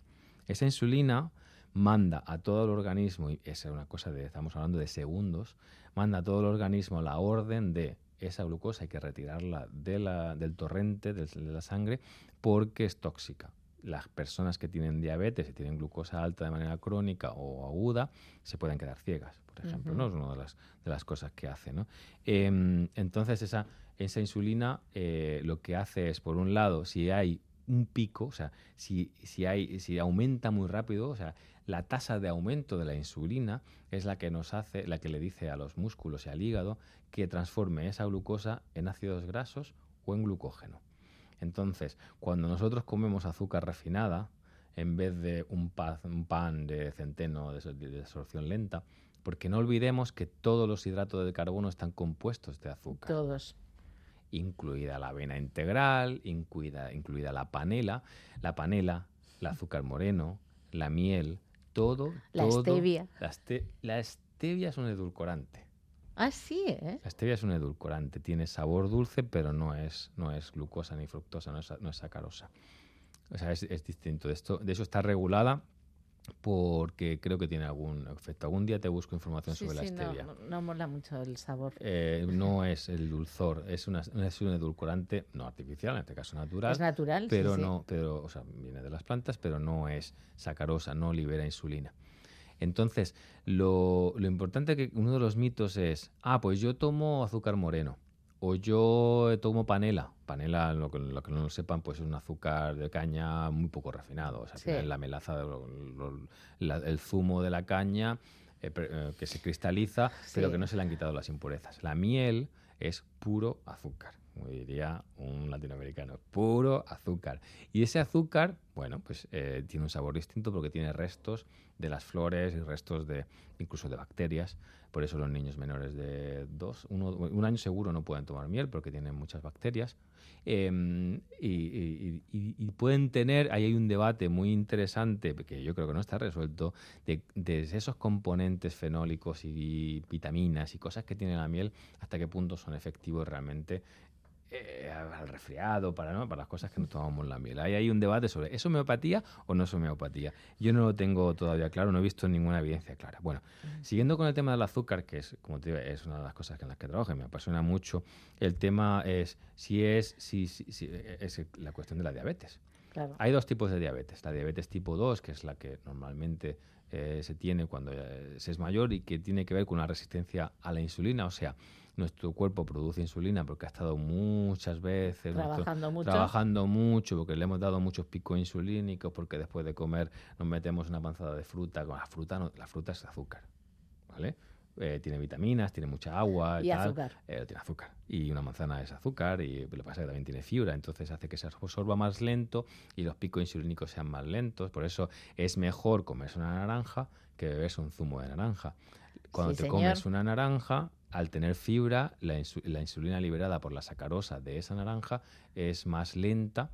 Esa insulina manda a todo el organismo, y esa es una cosa de, estamos hablando de segundos, manda a todo el organismo la orden de esa glucosa hay que retirarla de la- del torrente de la sangre porque es tóxica. Las personas que tienen diabetes y tienen glucosa alta de manera crónica o aguda se pueden quedar ciegas, por ejemplo. ¿no? Es una de las, de las cosas que hace, ¿no? Em, entonces esa, esa insulina eh, lo que hace es, por un lado, si hay un pico, o sea, si, si, hay, si aumenta muy rápido, o sea, la tasa de aumento de la insulina es la que nos hace, la que le dice a los músculos y al hígado que transforme esa glucosa en ácidos grasos o en glucógeno. Entonces, cuando nosotros comemos azúcar refinada, en vez de un, pa- un pan de centeno de, de absorción lenta, porque no olvidemos que todos los hidratos de carbono están compuestos de azúcar Todos. Incluida la avena integral, incluida, incluida la panela, la panela, el azúcar moreno, la miel, todo, La todo- stevia. La, este- la stevia es un edulcorante. Ah, sí, ¿eh? La stevia es un edulcorante, tiene sabor dulce, pero no es, no es glucosa ni fructosa, no es, no es sacarosa. O sea, es, es distinto. De, esto, de eso está regulada porque creo que tiene algún efecto. Algún día te busco información Sí, sobre sí, la stevia. no, no mola mucho el sabor. Eh, no es el dulzor, es, una, es un edulcorante no artificial, en este caso natural. Es natural, sí, pero sí. no, pero, o sea, viene de las plantas, pero no es sacarosa, no libera insulina. Entonces, lo, lo importante que uno de los mitos es, ah, pues yo tomo azúcar moreno, o yo tomo panela. Panela, lo que, lo que no lo sepan, pues es un azúcar de caña muy poco refinado. O sea, Sí. la melaza, lo- lo- la- el zumo de la caña eh, eh, que se cristaliza, pero que no se le han quitado las impurezas. La miel es puro azúcar, como diría un latinoamericano, puro azúcar. Y ese azúcar, bueno, pues eh, tiene un sabor distinto porque tiene restos de las flores y restos de incluso de bacterias. Por eso los niños menores de dos, uno- un año seguro no pueden tomar miel porque tienen muchas bacterias. Em, y, pueden tener, ahí hay un debate muy interesante, que yo creo que no está resuelto, de esos componentes fenólicos y vitaminas y cosas que tiene la miel, hasta qué punto son efectivos realmente eh, al resfriado, para, ¿no? para las cosas que nos tomamos la miel. Ahí hay un debate sobre, ¿es homeopatía o no es homeopatía? Yo no lo tengo todavía claro, no he visto ninguna evidencia clara. Bueno, siguiendo con el tema del azúcar, que es, como te digo, es una de las cosas en las que trabajo y me apasiona mucho, el tema es si es, si, si- si- es la cuestión de la diabetes. Claro. Hay dos tipos de diabetes. La diabetes tipo 2, que es la que normalmente eh, se tiene cuando eh, se es mayor y que tiene que ver con una resistencia a la insulina. O sea, nuestro cuerpo produce insulina porque ha estado muchas veces nuestro- Trabajando mucho. trabajando mucho, porque le hemos dado muchos picos insulínicos, porque después de comer nos metemos una panzada de fruta. Con La fruta, no- la fruta es azúcar. ¿Vale? Eh, tiene vitaminas, tiene mucha agua Y tal. azúcar. Eh, tiene azúcar. Y una manzana es azúcar, y lo que pasa es que también tiene fibra, entonces hace que se absorba más lento y los picos insulínicos sean más lentos. Por eso es mejor comerse una naranja que beberse un zumo de naranja. Cuando Sí, te señor. comes una naranja, al tener fibra, la, insu- la insulina liberada por la sacarosa de esa naranja es más lenta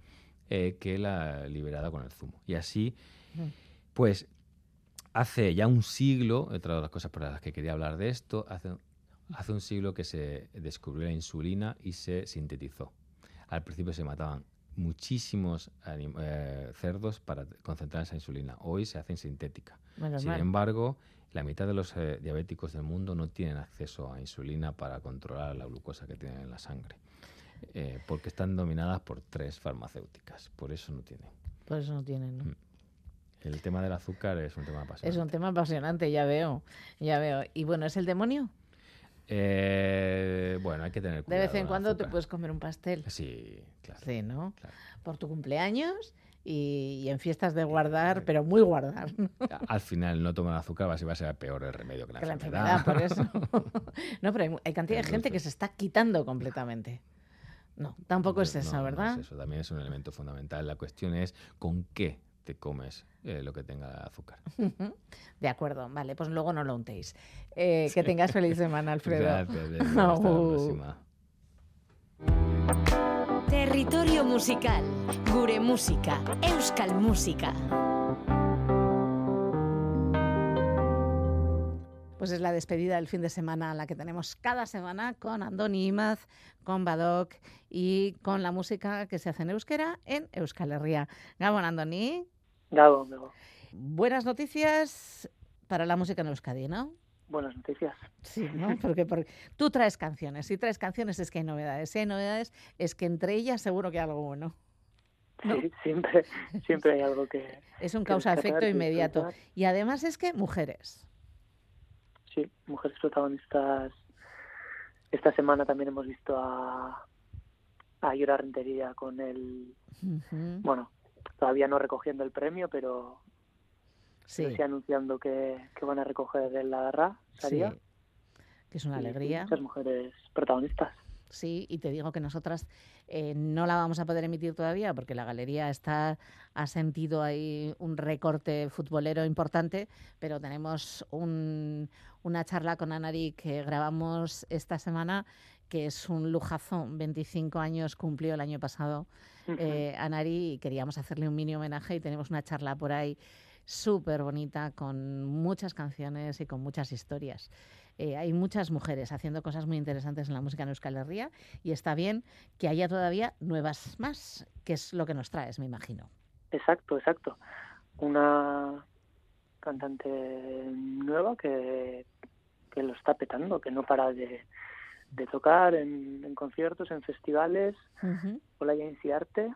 eh, que la liberada con el zumo. Y así, pues, hace ya un siglo, otra de las cosas por las que quería hablar de esto, hace, hace un siglo que se descubrió la insulina y se sintetizó. Al principio se mataban muchísimos eh, cerdos para concentrar esa insulina. Hoy se hacen sintética. Sin mal. embargo, la mitad de los eh, diabéticos del mundo no tienen acceso a insulina para controlar la glucosa que tienen en la sangre, eh, porque están dominadas por tres farmacéuticas. Por eso no tienen. Por eso no tienen, ¿no? El tema del azúcar es un tema apasionante. Es un tema apasionante, ya veo, ya veo. Y bueno, ¿es el demonio? Eh, bueno, hay que tener De cuidado. vez en cuando te puedes comer un pastel. Sí, claro. Sí, ¿no? Por tu cumpleaños y, y en fiestas de guardar, pero muy guardar. Al final, no tomar azúcar va a ser, va a ser peor el remedio que la Que la enfermedad. por eso. no, pero hay, hay cantidad de gente que se está quitando completamente. No, tampoco es eso, no ¿verdad? es eso, también es un elemento fundamental. La cuestión es con qué te comes eh, lo que tenga azúcar. De acuerdo, vale, pues luego no lo untéis. Eh, Que tengas feliz semana, Alfredo. Gracias, Bea, hasta la próxima. Territorio musical. Gure música. Euskal música. Pues es la despedida del fin de semana, la que tenemos cada semana con Andoni Imaz, con Badoc y con la música que se hace en euskera en Euskal Herria. Gabon, Andoni. Buenas noticias para la música en Euskadi, ¿no? Buenas noticias. Sí, ¿no? Porque, porque tú traes canciones. Si traes canciones es que hay novedades. Si hay novedades es que entre ellas seguro que hay algo bueno. ¿no? Sí, siempre, siempre hay algo que. Es un causa-efecto inmediato. Y además es que mujeres. Sí, mujeres protagonistas. Esta semana también hemos visto a, a Yura Rentería con el. Bueno, todavía no recogiendo el premio, pero. Sí. pero sí anunciando que, que van a recoger el Agarra, Sí, que es una alegría. Muchas mujeres protagonistas. Sí, y te digo que nosotras eh, no la vamos a poder emitir todavía porque la galería está ha sentido ahí un recorte futbolero importante, pero tenemos un- una charla con Anari que grabamos esta semana que es un lujazo. 25 años cumplió el año pasado eh, Anari y queríamos hacerle un mini homenaje y tenemos una charla por ahí súper bonita con muchas canciones y con muchas historias. Eh, hay muchas mujeres haciendo cosas muy interesantes en la música en Euskal Herria y está bien que haya todavía nuevas más, que es lo que nos traes, me imagino. Exacto, exacto. Una cantante nueva que, que lo está petando, que no para de, de tocar en, en conciertos, en festivales. Hola Jane Ciarte,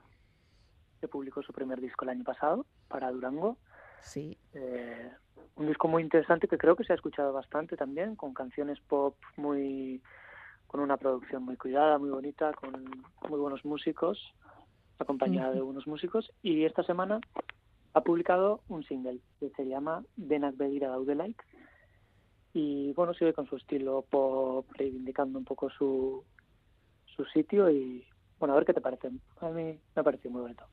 que publicó su primer disco el año pasado para Durango. Sí. Eh, un disco muy interesante que creo que se ha escuchado bastante también, con canciones pop muy con una producción muy cuidada, muy bonita, con muy buenos músicos, acompañada de buenos músicos. Y esta semana ha publicado un single que se llama Denak Begira Daudelaik. Y bueno, sigue con su estilo pop, reivindicando un poco su, su sitio. Y bueno, a ver qué te parece. A mí me ha parecido muy bonito.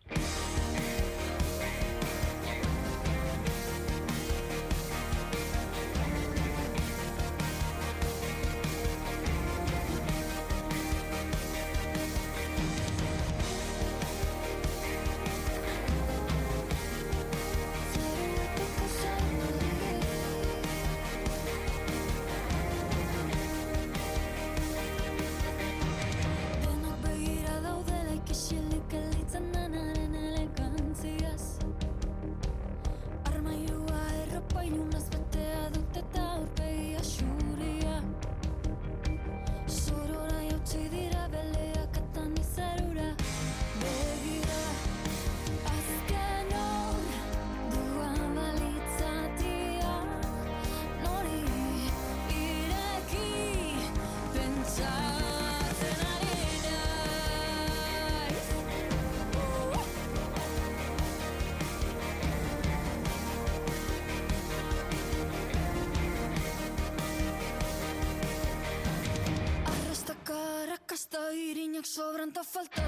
Sobran ta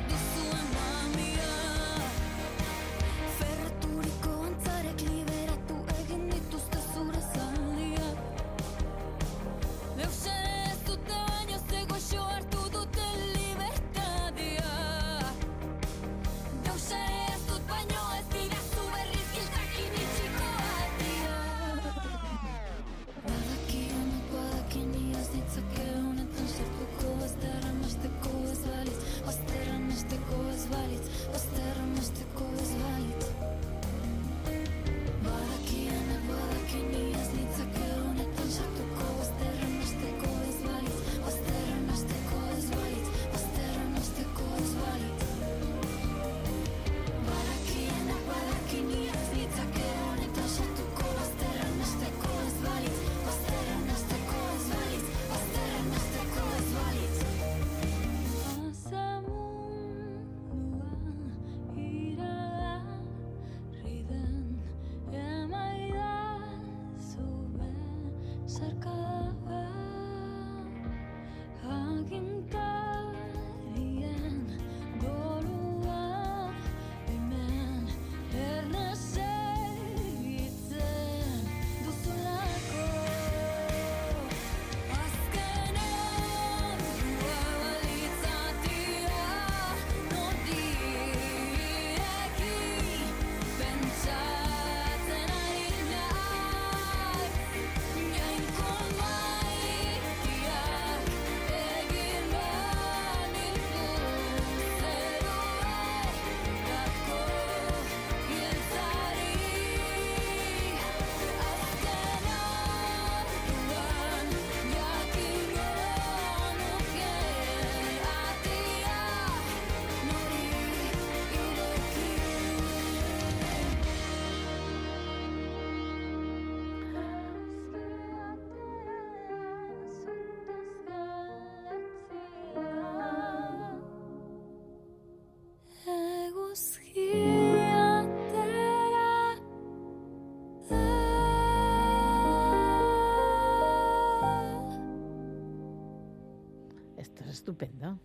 esto es estupendo.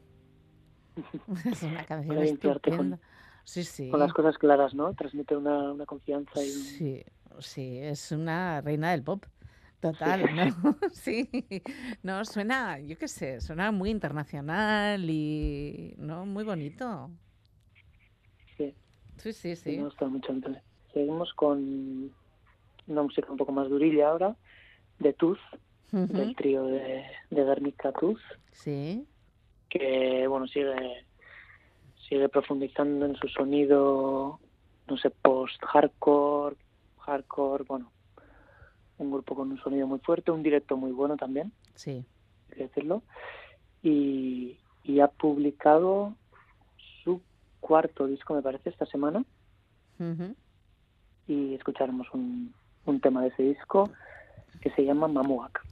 es una canción Para limpiarte con- estupenda. Sí, sí. Con las cosas claras, ¿no? Transmite una, una confianza y un... Sí, sí, es una reina del pop. Total, ¿no? Sí, no, suena, yo qué sé, suena muy internacional y, ¿no? Muy bonito. Sí. Sí, sí, Sí, me gusta mucho. Entonces, seguimos con una música un poco más durilla ahora, de Tooth, Ujú. del trío de, de Guernica Tooth, Sí, que bueno sigue sigue profundizando en su sonido, no sé, post-hardcore, hardcore, bueno, un grupo con un sonido muy fuerte, un directo muy bueno también, sí. hay que decirlo, y, y ha publicado su cuarto disco, me parece, esta semana, y escucharemos un, un tema de ese disco que se llama Mamuak.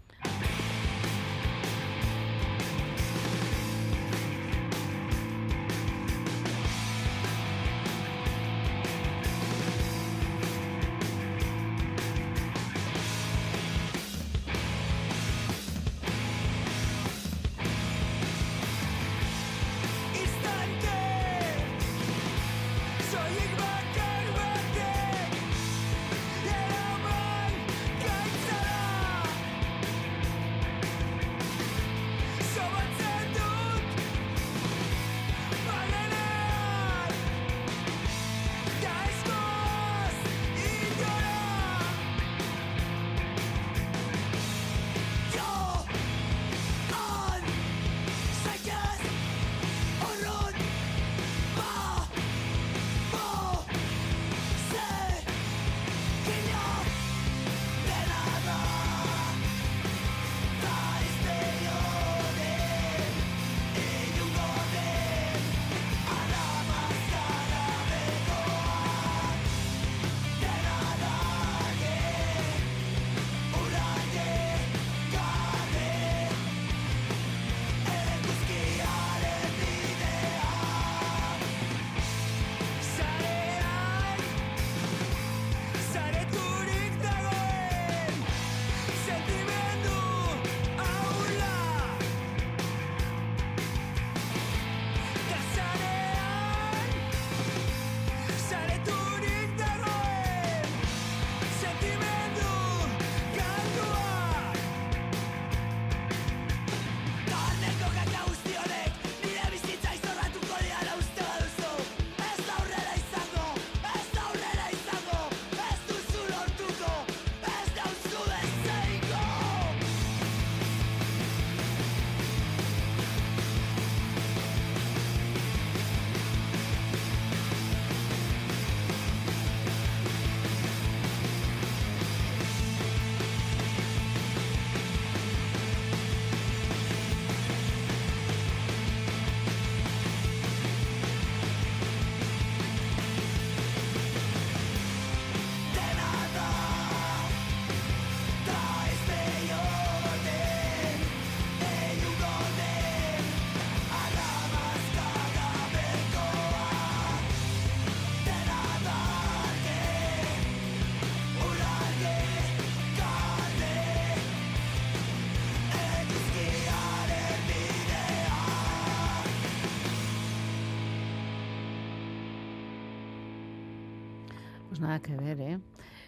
Pues nada que ver, ¿eh?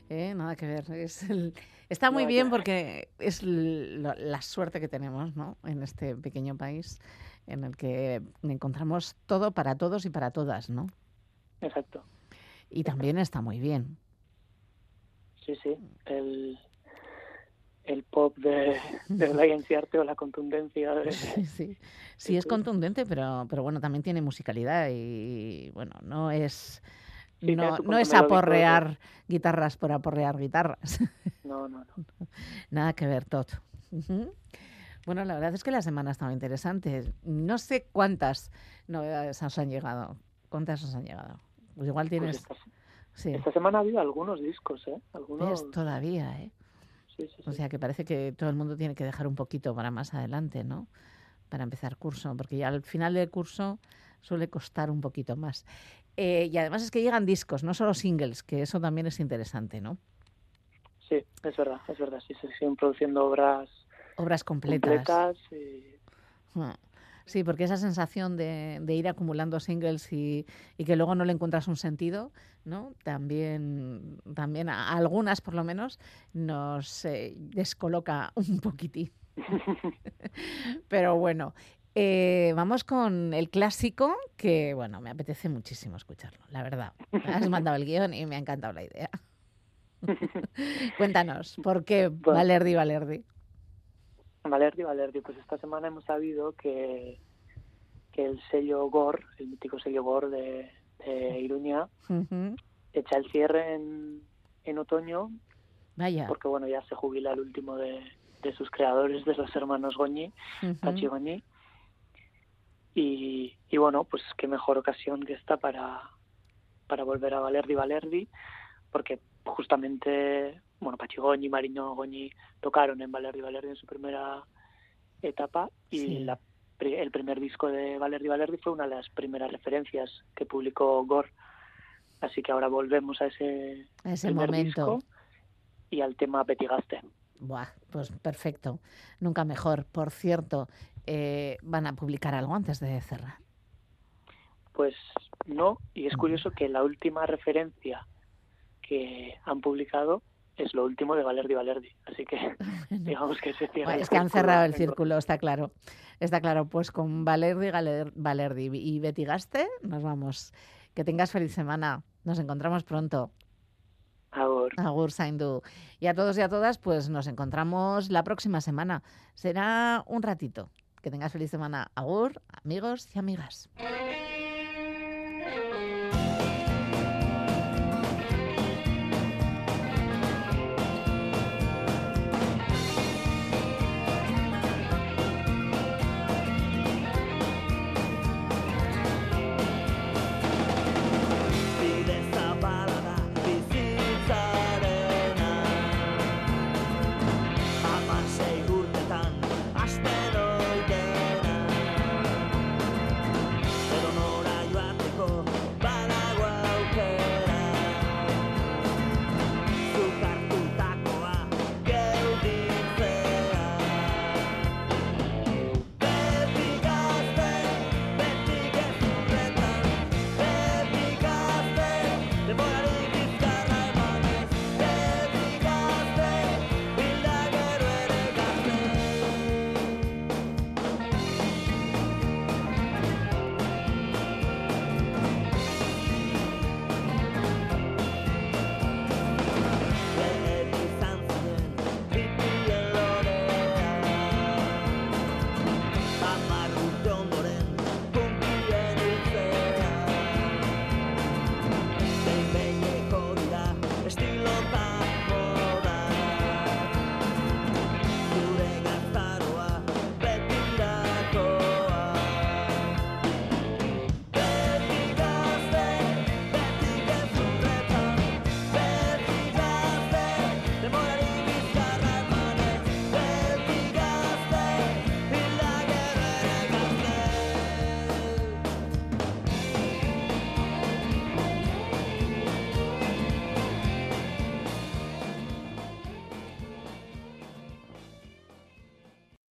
¿Eh? Nada que ver. Es el- Está muy bien porque es lo- la suerte que tenemos, ¿no? En este pequeño país en el que encontramos todo para todos y para todas, ¿no? Exacto. Y también está muy bien. Sí, sí. El, el pop de, de la Arte o la contundencia de... Sí, sí. Sí, es contundente, pero, pero bueno, también tiene musicalidad y bueno, no es Sí, no, no es aporrear guitarras por aporrear guitarras. No, no, no. Nada que ver. Ujú. Bueno, la verdad es que la semana ha estado interesante. No sé cuántas novedades os han llegado. ¿Cuántas os han llegado? Pues igual tienes... esta, sí. esta semana ha habido algunos discos, ¿eh? Todavía, ¿eh? Sí, sí, O sea que parece que todo el mundo tiene que dejar un poquito para más adelante, ¿no? Para empezar curso, porque ya al final del curso suele costar un poquito más. Eh, y además es que llegan discos, no solo singles, que eso también es interesante, ¿no? Sí, es verdad, es verdad. Sí, se siguen produciendo obras Obras completas. completas y... Ah. Sí, porque esa sensación de, de ir acumulando singles y, y que luego no le encuentras un sentido, ¿no? También, también a algunas, por lo menos, nos eh, descoloca un poquitín. Pero bueno, eh, vamos con el clásico que, bueno, me apetece muchísimo escucharlo, la verdad. Me has mandado el guion y me ha encantado la idea. Cuéntanos, ¿por qué Valerdi Valerdi? Valerdi, Valerdi, pues esta semana hemos sabido que, que el sello GOR, el mítico sello GOR de, de Iruña, echa el cierre en, en otoño, Vaya. porque bueno, ya se jubila el último de, de sus creadores, de los hermanos Goñi. Pachi Goñi. Y, y bueno, pues qué mejor ocasión que esta para, para volver a Valerdi Valerdi, porque justamente, bueno, Pachi Goñi, Marino Goñi tocaron en Valerdi Valerdi en su primera etapa y Sí. la el primer disco de Valerdi Valerdi fue una de las primeras referencias que publicó Gore. Así que ahora volvemos a ese, A ese momento. disco y al tema Petigaste. Buah, pues perfecto. Nunca mejor. Por cierto, eh, van a publicar algo antes de cerrar. Pues no, y es curioso que la última referencia que han publicado es lo último de Valerdi Valerdi. Así que digamos que se cierra. Bueno, es que han cerrado el círculo, está claro. Está claro, pues con Valerdi, Galer- Valerdi y Betty Gaste nos vamos. Que tengas feliz semana. Nos encontramos pronto. Agur. Agur, Saindu. Y a todos y a todas, pues nos encontramos la próxima semana. Será un ratito. Que tengas feliz semana. Agur, amigos y amigas.